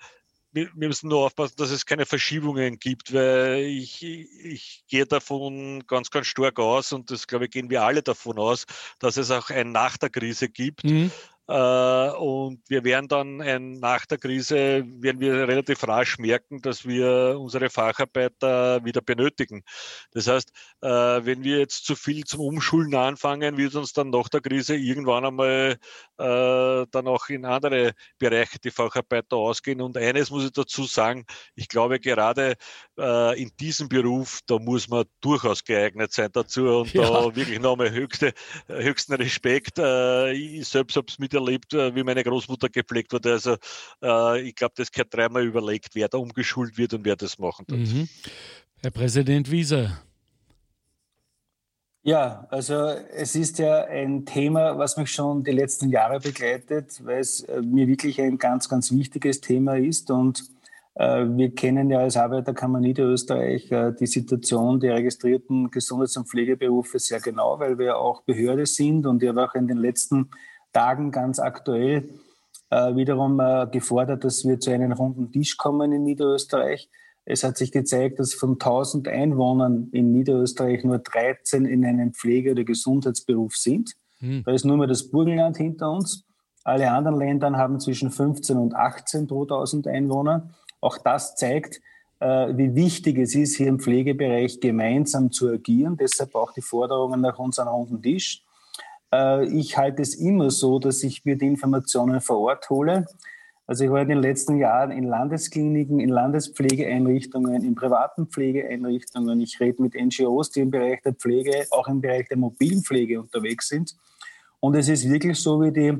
wir, müssen nur aufpassen, dass es keine Verschiebungen gibt, weil ich, ich gehe davon ganz, ganz stark aus und das glaube ich, gehen wir alle davon aus, dass es auch ein nach der Krise gibt. Mhm. Äh, und wir werden dann ein, nach der Krise, werden wir relativ rasch merken, dass wir unsere Facharbeiter wieder benötigen. Das heißt, äh, wenn wir jetzt zu viel zum Umschulen anfangen, wird uns dann nach der Krise irgendwann einmal äh, dann auch in andere Bereiche die Facharbeiter ausgehen. Und eines muss ich dazu sagen, ich glaube gerade in diesem Beruf, da muss man durchaus geeignet sein dazu und ja. da wirklich nochmal höchste, höchsten Respekt. Ich selbst habe es mit miterlebt, äh, wie meine Großmutter gepflegt wurde. Also äh, ich glaube, das gehört dreimal überlegt, wer da umgeschult wird und wer das machen tut. Mhm. Herr Präsident Wieser. Ja, also es ist ja ein Thema, was mich schon die letzten Jahre begleitet, weil es äh, mir wirklich ein ganz, ganz wichtiges Thema ist. Und äh, wir kennen ja als Arbeiterkammer Niederösterreich äh, die Situation der registrierten Gesundheits- und Pflegeberufe sehr genau, weil wir auch Behörde sind und ja auch in den letzten Tagen ganz aktuell äh, wiederum äh, gefordert, dass wir zu einem runden Tisch kommen in Niederösterreich. Es hat sich gezeigt, dass von 1000 Einwohnern in Niederösterreich nur 13 in einem Pflege- oder Gesundheitsberuf sind. Hm. Da ist nur mehr das Burgenland hinter uns. Alle anderen Länder haben zwischen 15 und 18 pro 1000 Einwohner. Auch das zeigt, äh, wie wichtig es ist, hier im Pflegebereich gemeinsam zu agieren. Deshalb auch die Forderungen nach unserem runden Tisch. Äh, ich halte es immer so, dass ich mir die Informationen vor Ort hole. Also ich war in den letzten Jahren in Landeskliniken, in Landespflegeeinrichtungen, in privaten Pflegeeinrichtungen. Ich rede mit NGOs, die im Bereich der Pflege, auch im Bereich der mobilen Pflege unterwegs sind. Und es ist wirklich so, wie die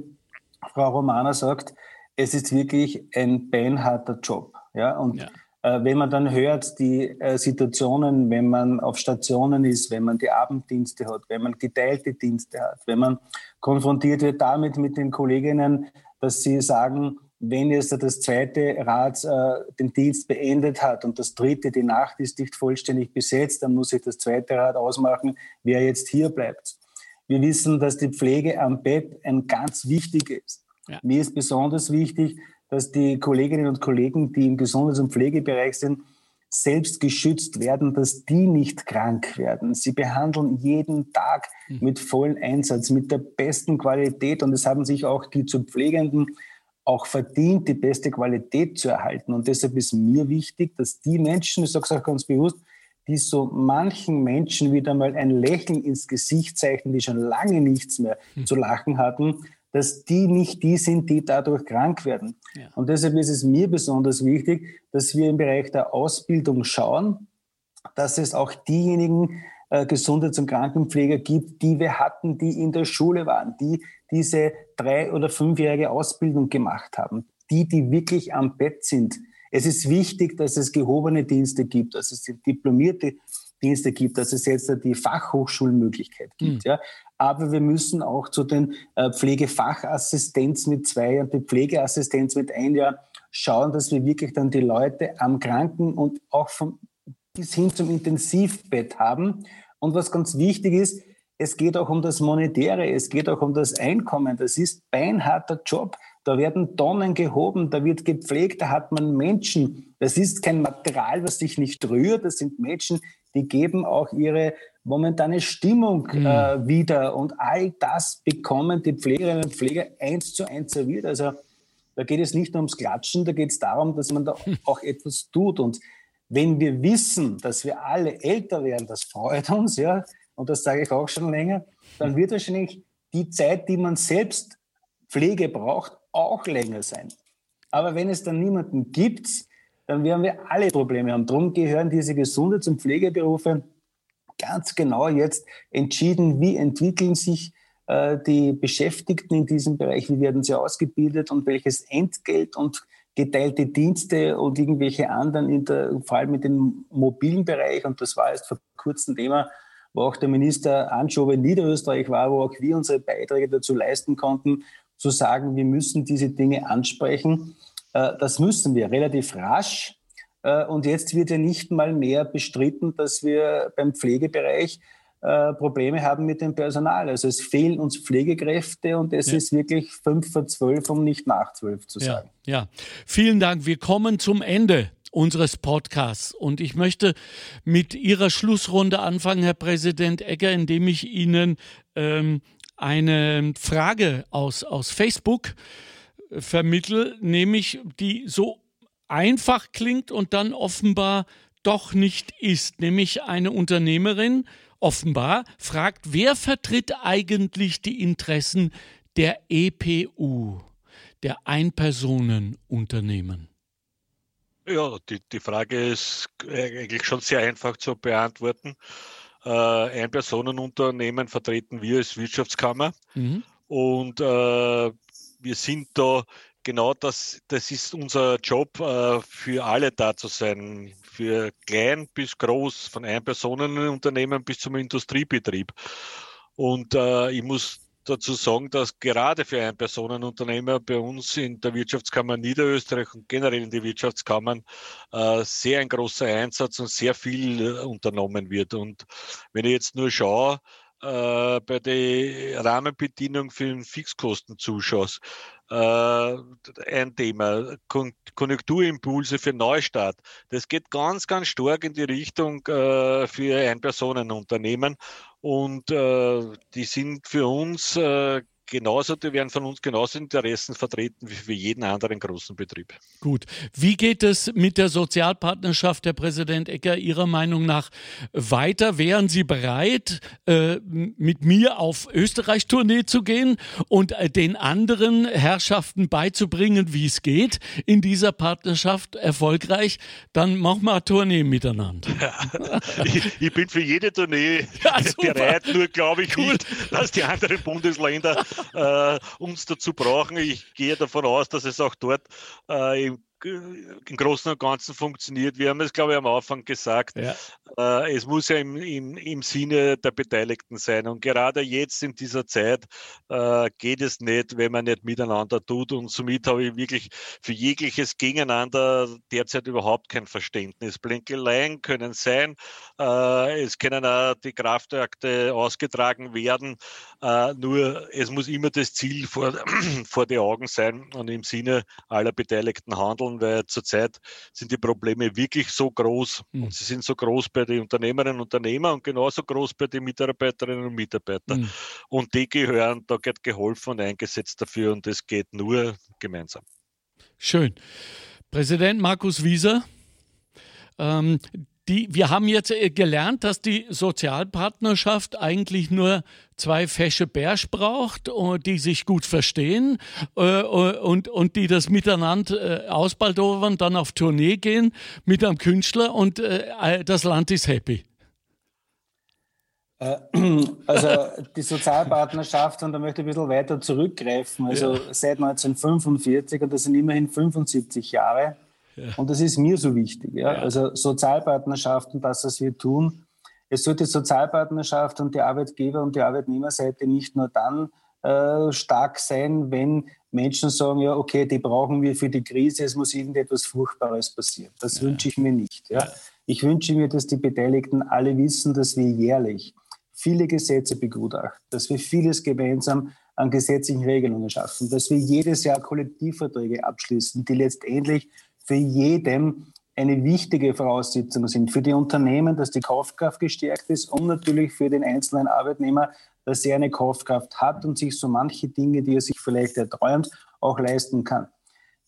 Frau Romana sagt, es ist wirklich ein beinharter Job. Ja, und ja. Äh, wenn man dann hört, die äh, Situationen, wenn man auf Stationen ist, wenn man die Abenddienste hat, wenn man geteilte Dienste hat, wenn man konfrontiert wird damit mit den Kolleginnen, dass sie sagen, wenn jetzt das zweite Rad äh, den Dienst beendet hat und das dritte, die Nacht ist nicht vollständig besetzt, dann muss sich das zweite Rad ausmachen, wer jetzt hier bleibt. Wir wissen, dass die Pflege am Bett ein ganz wichtig ist. Ja. Mir ist besonders wichtig, dass die Kolleginnen und Kollegen, die im Gesundheits- und Pflegebereich sind, selbst geschützt werden, dass die nicht krank werden. Sie behandeln jeden Tag hm. mit vollem Einsatz, mit der besten Qualität und es haben sich auch die zu Pflegenden auch verdient, die beste Qualität zu erhalten. Und deshalb ist mir wichtig, dass die Menschen, ich sage es auch ganz bewusst, die so manchen Menschen wieder mal ein Lächeln ins Gesicht zeichnen, die schon lange nichts mehr hm. zu lachen hatten, dass die nicht die sind, die dadurch krank werden. Ja. Und deshalb ist es mir besonders wichtig, dass wir im Bereich der Ausbildung schauen, dass es auch diejenigen äh, Gesundheits- und Krankenpfleger gibt, die wir hatten, die in der Schule waren, die diese drei- oder fünfjährige Ausbildung gemacht haben, die, die wirklich am Bett sind. Es ist wichtig, dass es gehobene Dienste gibt, dass es diplomierte Dienste gibt, dass es jetzt die Fachhochschulmöglichkeit gibt. Mhm. Ja. Aber wir müssen auch zu den äh, Pflegefachassistenz mit zwei und den Pflegeassistenz mit ein Jahr schauen, dass wir wirklich dann die Leute am Kranken- und auch vom, bis hin zum Intensivbett haben. Und was ganz wichtig ist, es geht auch um das Monetäre, es geht auch um das Einkommen. Das ist beinharter Job. Da werden Tonnen gehoben, da wird gepflegt, da hat man Menschen. Das ist kein Material, was sich nicht rührt. Das sind Menschen, die geben auch ihre momentane Stimmung mhm. äh, wieder. Und all das bekommen die Pflegerinnen und Pfleger eins zu eins serviert. Also da geht es nicht nur ums Klatschen, da geht es darum, dass man da auch etwas tut. Und wenn wir wissen, dass wir alle älter werden, das freut uns, ja, und das sage ich auch schon länger, dann wird wahrscheinlich die Zeit, die man selbst Pflege braucht, auch länger sein. Aber wenn es dann niemanden gibt, dann werden wir alle Probleme haben. Darum gehören diese Gesundheits- und Pflegeberufe ganz genau jetzt entschieden, wie entwickeln sich äh, die Beschäftigten in diesem Bereich, wie werden sie ausgebildet und welches Entgelt und geteilte Dienste und irgendwelche anderen, der, vor allem in dem mobilen Bereich, und das war jetzt vor kurzem Thema, wo auch der Minister Anschobe in Niederösterreich war, wo auch wir unsere Beiträge dazu leisten konnten, zu sagen, wir müssen diese Dinge ansprechen. Äh, das müssen wir relativ rasch. Äh, und jetzt wird ja nicht mal mehr bestritten, dass wir beim Pflegebereich äh, Probleme haben mit dem Personal. Also es fehlen uns Pflegekräfte und es ja. ist wirklich fünf vor zwölf, um nicht nach zwölf zu sagen. Ja, ja, vielen Dank. Wir kommen zum Ende unseres Podcasts. Und ich möchte mit Ihrer Schlussrunde anfangen, Herr Präsident Egger, indem ich Ihnen ähm, eine Frage aus, aus Facebook äh, vermittle, nämlich die so einfach klingt und dann offenbar doch nicht ist. Nämlich eine Unternehmerin offenbar fragt, wer vertritt eigentlich die Interessen der EPU, der Einpersonenunternehmen? Ja, die, die Frage ist eigentlich schon sehr einfach zu beantworten. Äh, Ein-Personen-Unternehmen vertreten wir als Wirtschaftskammer mhm. und äh, wir sind da genau das, das ist unser Job, äh, für alle da zu sein, für klein bis groß, von Ein-Personen-Unternehmen bis zum Industriebetrieb. Und äh, ich muss dazu sagen, dass gerade für Ein-Personen-Unternehmer bei uns in der Wirtschaftskammer Niederösterreich und generell in den Wirtschaftskammern äh, sehr ein großer Einsatz und sehr viel äh, unternommen wird. Und wenn ich jetzt nur schaue, äh, bei den Rahmenbedingungen für den Fixkostenzuschuss, äh, ein Thema, Kon Konjunkturimpulse für Neustart. Das geht ganz, ganz stark in die Richtung äh, für Ein-Personen-Unternehmen und äh, die sind für uns äh, genauso, die werden von uns genauso Interessen vertreten wie für jeden anderen großen Betrieb. Gut. Wie geht es mit der Sozialpartnerschaft, Herr Präsident Ecker, Ihrer Meinung nach weiter? Wären Sie bereit, äh, mit mir auf Österreich-Tournee zu gehen und äh, den anderen Herrschaften beizubringen, wie es geht, in dieser Partnerschaft erfolgreich? Dann machen wir eine Tournee miteinander. Ja, ich, ich, bin für jede Tournee ja, bereit, nur glaube ich cool. nicht, dass die anderen Bundesländer äh, uns dazu brauchen. Ich gehe davon aus, dass es auch dort äh, im im Großen und Ganzen funktioniert. Wir haben es, glaube ich, am Anfang gesagt. Ja. Äh, es muss ja im, im, im Sinne der Beteiligten sein. Und gerade jetzt in dieser Zeit äh, geht es nicht, wenn man nicht miteinander tut. Und somit habe ich wirklich für jegliches Gegeneinander derzeit überhaupt kein Verständnis. Blänkeleien können sein. Äh, es können auch die Kraftakte ausgetragen werden. Äh, nur es muss immer das Ziel vor, vor die Augen sein und im Sinne aller Beteiligten handeln tun, weil zurzeit sind die Probleme wirklich so groß mhm. und sie sind so groß bei den Unternehmerinnen und Unternehmern und genauso groß bei den Mitarbeiterinnen und Mitarbeitern. Mhm. Und die gehören, da geht geholfen und eingesetzt dafür und es geht nur gemeinsam. Schön. Präsident Markus Wieser, ähm, die, wir haben jetzt äh, gelernt, dass die Sozialpartnerschaft eigentlich nur zwei fesche Bärsch braucht, äh, die sich gut verstehen äh, und, und die das miteinander ausbaldowern, dann auf Tournee gehen mit einem Künstler und das Land ist happy. Also die Sozialpartnerschaft, und da möchte ich ein bisschen weiter zurückgreifen, also ja. seit 1945 und das sind immerhin 75 Jahre, und das ist mir so wichtig. Ja? ja. Also Sozialpartnerschaften, das, was wir tun. Es sollte Sozialpartnerschaft und die Arbeitgeber- und die Arbeitnehmerseite nicht nur dann äh, stark sein, wenn Menschen sagen, ja, okay, die brauchen wir für die Krise, es muss irgendetwas Furchtbares passieren. Das ja. wünsche ich mir nicht. Ja? Ich wünsche mir, dass die Beteiligten alle wissen, dass wir jährlich viele Gesetze begutachten, dass wir vieles gemeinsam an gesetzlichen Regelungen schaffen, dass wir jedes Jahr Kollektivverträge abschließen, die letztendlich für jedem eine wichtige Voraussetzung sind. Für die Unternehmen, dass die Kaufkraft gestärkt ist und natürlich für den einzelnen Arbeitnehmer, dass er eine Kaufkraft hat und sich so manche Dinge, die er sich vielleicht erträumt, auch leisten kann.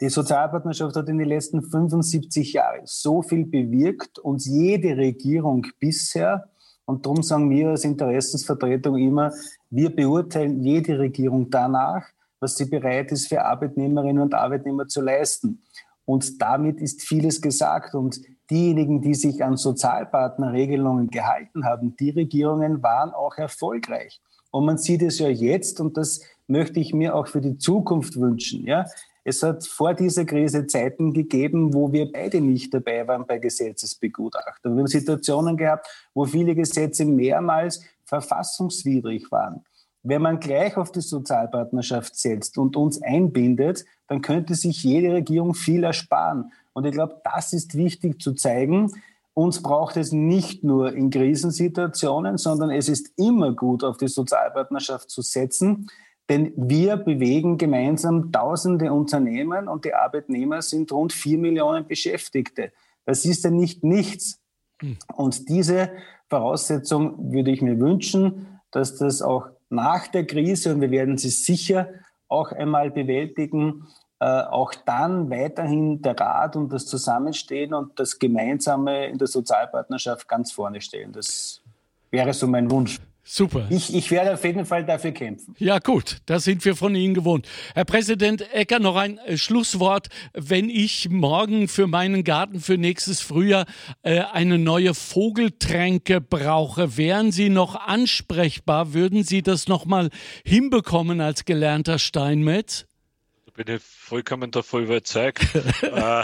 Die Sozialpartnerschaft hat in den letzten 75 Jahren so viel bewirkt und jede Regierung bisher, und darum sagen wir als Interessensvertretung immer, wir beurteilen jede Regierung danach, was sie bereit ist, für Arbeitnehmerinnen und Arbeitnehmer zu leisten. Und damit ist vieles gesagt. Und diejenigen, die sich an Sozialpartnerregelungen gehalten haben, die Regierungen waren auch erfolgreich. Und man sieht es ja jetzt, und das möchte ich mir auch für die Zukunft wünschen. Ja? Es hat vor dieser Krise Zeiten gegeben, wo wir beide nicht dabei waren bei Gesetzesbegutachtung. Wir haben Situationen gehabt, wo viele Gesetze mehrmals verfassungswidrig waren. Wenn man gleich auf die Sozialpartnerschaft setzt und uns einbindet, dann könnte sich jede Regierung viel ersparen. Und ich glaube, das ist wichtig zu zeigen. Uns braucht es nicht nur in Krisensituationen, sondern es ist immer gut, auf die Sozialpartnerschaft zu setzen. Denn wir bewegen gemeinsam tausende Unternehmen und die Arbeitnehmer sind rund vier Millionen Beschäftigte. Das ist ja nicht nichts. Hm. Und diese Voraussetzung würde ich mir wünschen, dass das auch nach der Krise, und wir werden sie sicher auch einmal bewältigen, äh, auch dann weiterhin der Rat und das Zusammenstehen und das Gemeinsame in der Sozialpartnerschaft ganz vorne stellen. Das wäre so mein Wunsch. Super. Ich, ich werde auf jeden Fall dafür kämpfen. Ja, gut, das sind wir von Ihnen gewohnt. Herr Präsident Ecker, noch ein äh, Schlusswort. Wenn ich morgen für meinen Garten für nächstes Frühjahr äh, eine neue Vogeltränke brauche, wären Sie noch ansprechbar? Würden Sie das nochmal hinbekommen als gelernter Steinmetz? Bin ich vollkommen davon überzeugt. äh,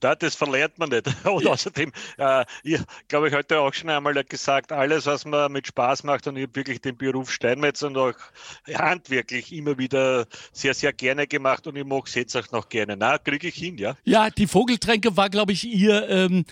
das verlernt man nicht. Und außerdem, äh, ich glaube, ich heute auch schon einmal gesagt, alles, was man mit Spaß macht, und ich habe wirklich den Beruf Steinmetz und auch handwerklich immer wieder sehr, sehr gerne gemacht und ich mag es jetzt auch noch gerne. Na, kriege ich hin, ja? Ja, die Vogeltränke war, glaube ich, Ihr ähm,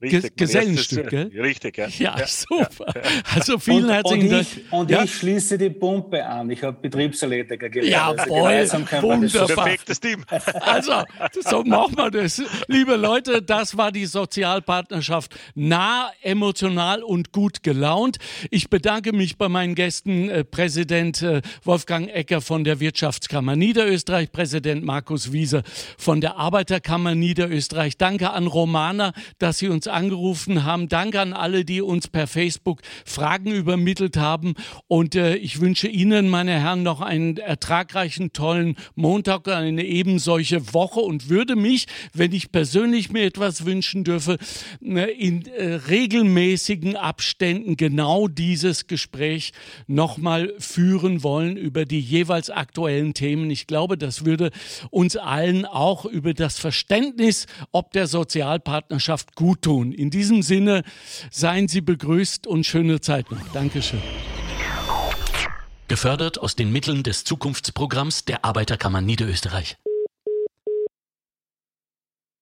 richtig, Gesellenstück, erstes, gell? Richtig, ja. Ja, ja super. Ja, Also vielen und, herzlichen Dank. Und ich schließe die Pumpe an. Ich habe Betriebserlediger gelernt. Jawohl. Also Wunderbar. Perfektes Team. Also, so machen wir das. Liebe Leute, das war die Sozialpartnerschaft nah, emotional und gut gelaunt. Ich bedanke mich bei meinen Gästen, äh, Präsident äh, Wolfgang Ecker von der Wirtschaftskammer Niederösterreich, Präsident Markus Wiese von der Arbeiterkammer Niederösterreich. Danke an Romana, dass Sie uns angerufen haben. Danke an alle, die uns per Facebook Fragen übermittelt haben. Und äh, ich wünsche Ihnen, meine Herren, noch einen ertragreichen, tollen Montag eine eben solche Woche und würde mich, wenn ich persönlich mir etwas wünschen dürfe, äh, in äh, regelmäßigen Abständen genau dieses Gespräch nochmal führen wollen über die jeweils aktuellen Themen. Ich glaube, das würde uns allen auch über das Verständnis ob der Sozialpartnerschaft gut tun. In diesem Sinne seien Sie begrüßt und schöne Zeit noch. Dankeschön. Gefördert aus den Mitteln des Zukunftsprogramms der Arbeiterkammer Niederösterreich.